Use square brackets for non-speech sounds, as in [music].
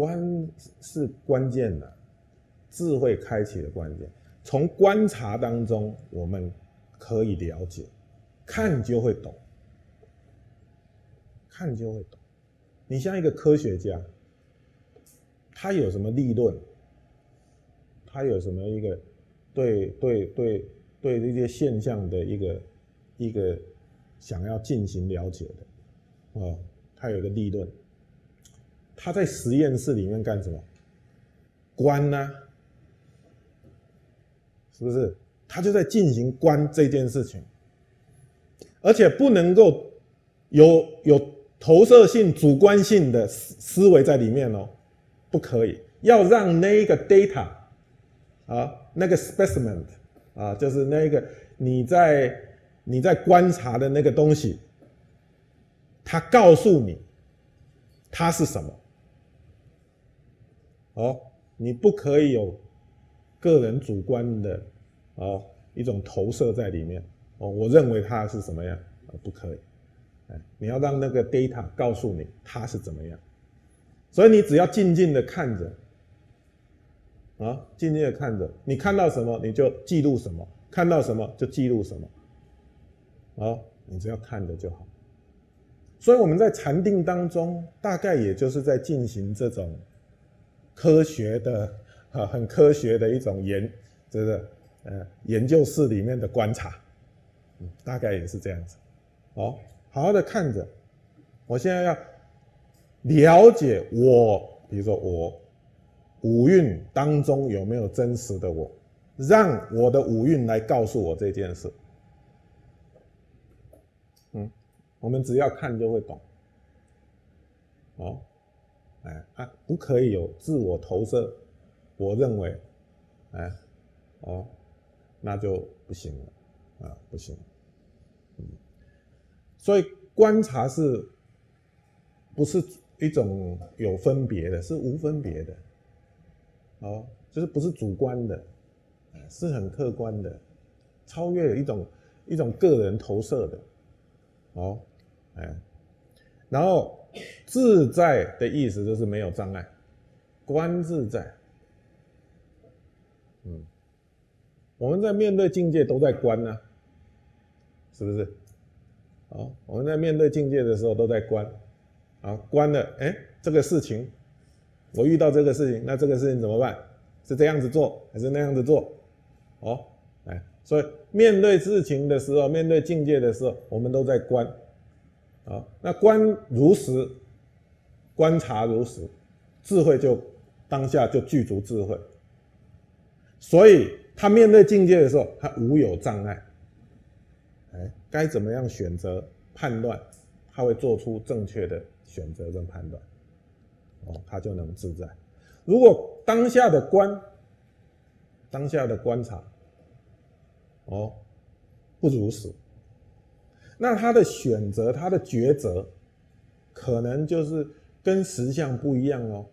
观是关键的，智慧开启的关键。从观察当中，我们可以了解，看就会懂，看就会懂。你像一个科学家，他有什么立论？他有什么一个对对对对这些现象的一个一个想要进行了解的，哦，他有一个立论。他在实验室里面干什么？观呢？是不是？他就在进行观这件事情，而且不能够有有投射性、主观性的思思维在里面哦，不可以。要让那个 data 啊，那个 specimen 啊，就是那个你在你在观察的那个东西，他告诉你它是什么。哦，你不可以有个人主观的哦一种投射在里面哦。我认为它是什么样啊？不可以，哎，你要让那个 data 告诉你它是怎么样。所以你只要静静的看着，啊，静静的看着，你看到什么你就记录什么，看到什么就记录什么，啊，你只要看着就好。所以我们在禅定当中，大概也就是在进行这种。科学的 [laughs] 啊，很科学的一种研，这个呃研究室里面的观察，嗯，大概也是这样子。哦，好好的看着，我现在要了解我，比如说我五蕴当中有没有真实的我，让我的五蕴来告诉我这件事。嗯，我们只要看就会懂。哦。哎，啊，不可以有自我投射，我认为，哎，哦，那就不行了，啊，不行，嗯，所以观察是，不是一种有分别的，是无分别的，哦，就是不是主观的，是很客观的，超越一种一种个人投射的，哦，哎，然后。自在的意思就是没有障碍，观自在。嗯，我们在面对境界都在观呢，是不是？啊，我们在面对境界的时候都在观，啊，观了，哎，这个事情，我遇到这个事情，那这个事情怎么办？是这样子做还是那样子做？哦，哎，所以面对事情的时候，面对境界的时候，我们都在观。啊，那观如实，观察如实，智慧就当下就具足智慧。所以他面对境界的时候，他无有障碍。哎，该怎么样选择判断，他会做出正确的选择跟判断。哦，他就能自在。如果当下的观，当下的观察，哦，不如实。那他的选择，他的抉择，可能就是跟实相不一样哦。